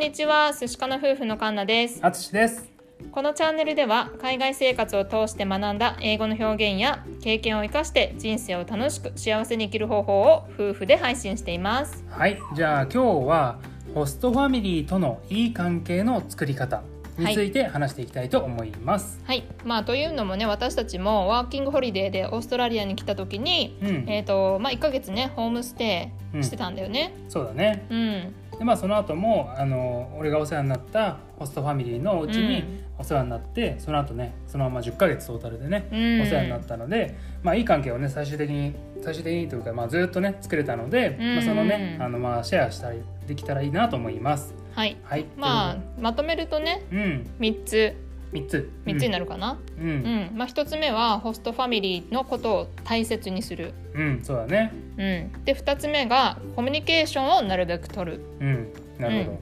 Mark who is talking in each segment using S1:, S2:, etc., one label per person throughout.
S1: んにちは寿司かな夫婦のカンナです。
S2: あつしです。
S1: このチャンネルでは海外生活を通して学んだ英語の表現や経験を生かして人生を楽しく幸せに生きる方法を夫婦で配信しています。
S2: はいじゃあ今日はホストファミリーとのいい関係の作り方について話していきたいと思います、
S1: はい。まあというのもね私たちもワーキングホリデーでオーストラリアに来た時に、
S2: うん。
S1: えっ、とまあ1ヶ月ねホームステイしてたんだよね。
S2: そうだね。
S1: うん
S2: でまあその後もあの俺がお世話になったホストファミリーのうちに
S1: うん。
S2: お世話になって、その後ねそのまま10ヶ月トータルでね、
S1: うん。
S2: お世話になったのでまあいい関係をね最終的に最終的にというか、まあ、ずっとね作れたので、
S1: うん。
S2: まあ、そのねあのまあシェアしたりできたらいいなと思います。
S1: はい。
S2: はい。
S1: まあまとめるとね
S2: うことで
S1: 3つ。
S2: うん3つ。
S1: 3つになるかな、
S2: うん、う
S1: うん。んまあ、1つ目はホストファミリーのことを大切にする、
S2: うん、そうだね。
S1: うん、で2つ目がコミュニケーションをなるべく取る。
S2: うんなるほど、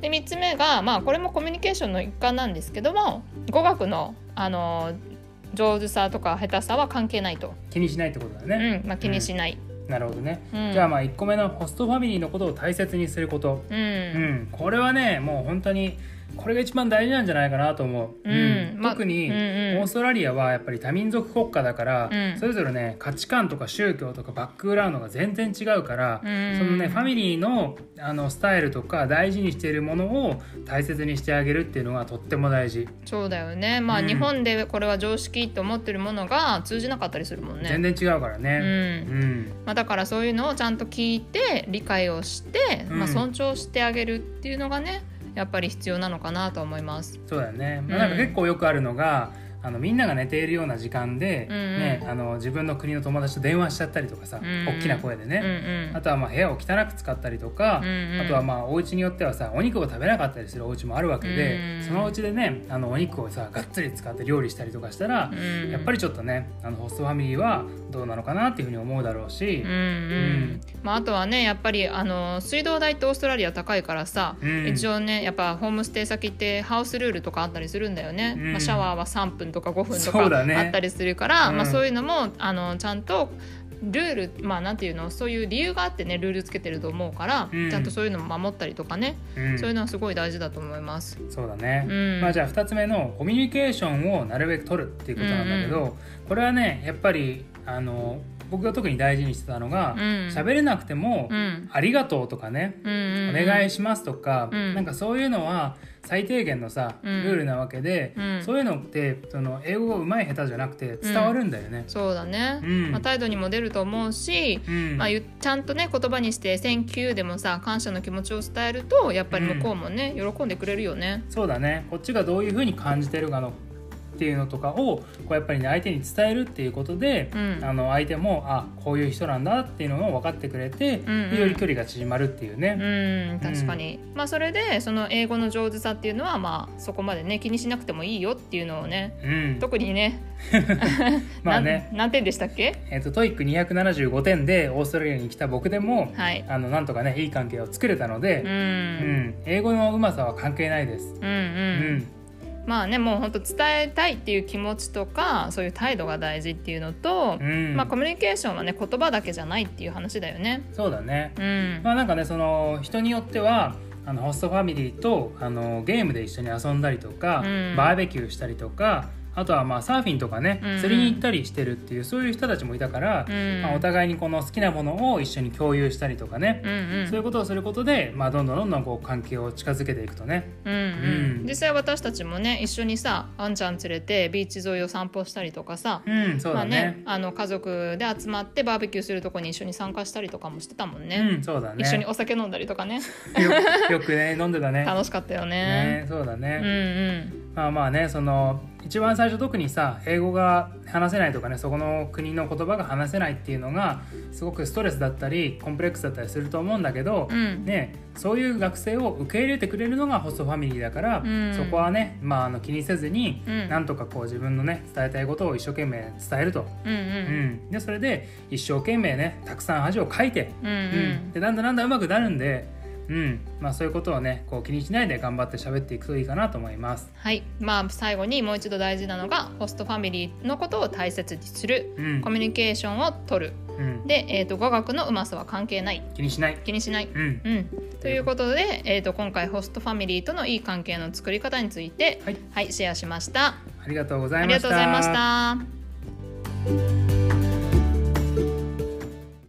S1: で3つ目が、まあ、これもコミュニケーションの一環なんですけども語学の、あの上手さとか下手さは関係ないと、
S2: 気にしないってことだね、
S1: うん。まあ、気にしない、
S2: なるほどね、
S1: うん。
S2: じゃあまあ1個目のホストファミリーのことを大切にすること、
S1: うん。
S2: うん。これはねもう本当にこれが一番大事なんじゃないかなと思う、
S1: うん。まあ
S2: 特にオーストラリアはやっぱり多民族国家だから、
S1: うん。
S2: それぞれね価値観とか宗教とかバックグラウンドが全然違うから、
S1: うん。
S2: そのねファミリーのあのスタイルとか大事にしているものを大切にしてあげるっていうのがとっても大事、
S1: そうだよね。まあ、
S2: うん。
S1: 日本でこれは常識と思ってるものが通じなかったりするもんね。
S2: 全然違うから
S1: う
S2: ね、
S1: ん。
S2: うん。
S1: まあ、だからそういうのをちゃんと聞いて理解をして、
S2: うん。
S1: まあ、尊重してあげるっていうのがねやっぱり必要なのかなと思います。
S2: そうだよね、まあ、
S1: うん
S2: なんか結構よくあるのが、あのみんなが寝ているような時間で、
S1: うんうん。
S2: ね、あの自分の国の友達と電話しちゃったりとかさ、
S1: うんうん。
S2: 大きな声で
S1: うん
S2: ね、あとはまあ部屋を汚く使ったりとか、
S1: うんうん。
S2: あとはまあお家によってはさお肉を食べなかったりするお家もあるわけで、
S1: うん
S2: そのお家でねあのお肉をさがっつり使って料理したりとかしたら、
S1: うんうん。
S2: やっぱりちょっとねあのホストファミリーはどうなのかなっていうふうに思うだろうし。
S1: うん、うん。まあ、あとはねやっぱりあの水道代ってオーストラリア高いからさ、
S2: うん。
S1: 一応ねやっぱホームステイ先ってハウスルールとかあったりするんだよね、
S2: うん。
S1: まあ、シャワーは3分とか5分とか
S2: そうだね。
S1: あったりするから、
S2: うん。
S1: まあ、そういうのもあのちゃんとルールまあなんていうのそういう理由があってねルールつけてると思うから、
S2: うん。
S1: ちゃんとそういうのも守ったりとかね、
S2: うん。
S1: そういうのはすごい大事だと思います。
S2: そうだね、
S1: うん。
S2: まあ、じゃあ2つ目のコミュニケーションをなるべく取るっていうことなんだけど、これはねやっぱりあの僕が特に大事にしてたのが
S1: うん。
S2: 喋、れなくても、
S1: うん。
S2: ありがとう」とかね、
S1: うんうん
S2: お願いします」とか、
S1: うん。
S2: なんかそういうのは最低限のさル
S1: うん。
S2: ールなわけで、
S1: うん。
S2: そういうのってその英語が上手い下手じゃなくて伝わるんだよね。
S1: そうだね、
S2: うん。
S1: まあ、態度にも出ると思うし、
S2: うん。
S1: まあ、ゆちゃんとね言葉にして「Thank you」でもさ感謝の気持ちを伝えるとやっぱり向こうもね、喜んでくれるよね。
S2: そうだね。こっちがどういうふうに感じてるかのっていうのとかをこうやっぱりね相手に伝えるっていうことで、
S1: うん。
S2: あの相手もあこういう人なんだっていうのを分かってくれて、
S1: んうん。
S2: でより距離が縮まるっていうね。
S1: うん確かに、まあそれでその英語の上手さっていうのはまあそこまでね気にしなくてもいいよっていうのをね
S2: うん、
S1: 特にね
S2: まあね。
S1: 何点でしたっけ？
S2: えっと TOEIC 275点でオーストラリアに来た僕でも、
S1: はい。
S2: あのなんとかねいい関係を作れたので
S1: う、ん、
S2: うん。英語のうまさは関係ないです。
S1: うんうん。
S2: うん
S1: まあねもう本当伝えたいっていう気持ちとかそういう態度が大事っていうのと、
S2: うん
S1: まあコミュニケーションはね言葉だけじゃないっていう話だよね。
S2: そうだね。
S1: うん、
S2: まあなんかねその人によってはあのホストファミリーとあのゲームで一緒に遊んだりとか、
S1: うん
S2: バーベキューしたりとかあとはまあサーフィンとかね、
S1: うんうん。
S2: 釣りに行ったりしてるっていうそういう人たちもいたから、
S1: うん。
S2: まあ、お互いにこの好きなものを一緒に共有したりとかね、
S1: うんうん。
S2: そういうことをすることで、まあ、どんどんどんどんこう関係を近づけていくとね。
S1: うんうん。
S2: うん。
S1: 実際私たちもね一緒にさあんちゃん連れてビーチ沿いを散歩したりとかさ、
S2: うんそう
S1: まあ
S2: だね,、
S1: あの家族で集まってバーベキューするとこに一緒に参加したりとかもしてたもんね、
S2: うんそうだね。
S1: 一緒にお酒飲んだりとかね。
S2: よよくね飲んでたね。
S1: 楽しかったよね。
S2: ねそうだね、
S1: うんうん。
S2: まあまあねその一番最初特にさ英語が話せないとかねそこの国の言葉が話せないっていうのがすごくストレスだったりコンプレックスだったりすると思うんだけど、
S1: うん。
S2: ね、そういう学生を受け入れてくれるのがホストファミリーだから、
S1: うん。
S2: そこはね、まあ、あの気にせずに、
S1: うん。
S2: なんとかこう自分のね伝えたいことを一生懸命伝えると、
S1: うんう
S2: うん。ん。でそれで一生懸命ねたくさん恥をかいて、うんでだん。だんだんだん上手くなるんで。うん。まあ、そういうことをねこう気にしないで頑張って喋っていくといいかなと思います。
S1: はい。まあ最後にもう一度大事なのがホストファミリーのことを大切にする
S2: うん。
S1: コミュニケーションを取る。
S2: ううん、
S1: で、えー、と語学のうまさは関係ない。
S2: 気にしない、
S1: 気にしない。
S2: うん、
S1: うん、ということで、えー、と今回ホストファミリーとのいい関係の作り方について、
S2: はい。
S1: はい、シェアしました。
S2: ありがとうござい
S1: あ
S2: ました。
S1: りがとうございました。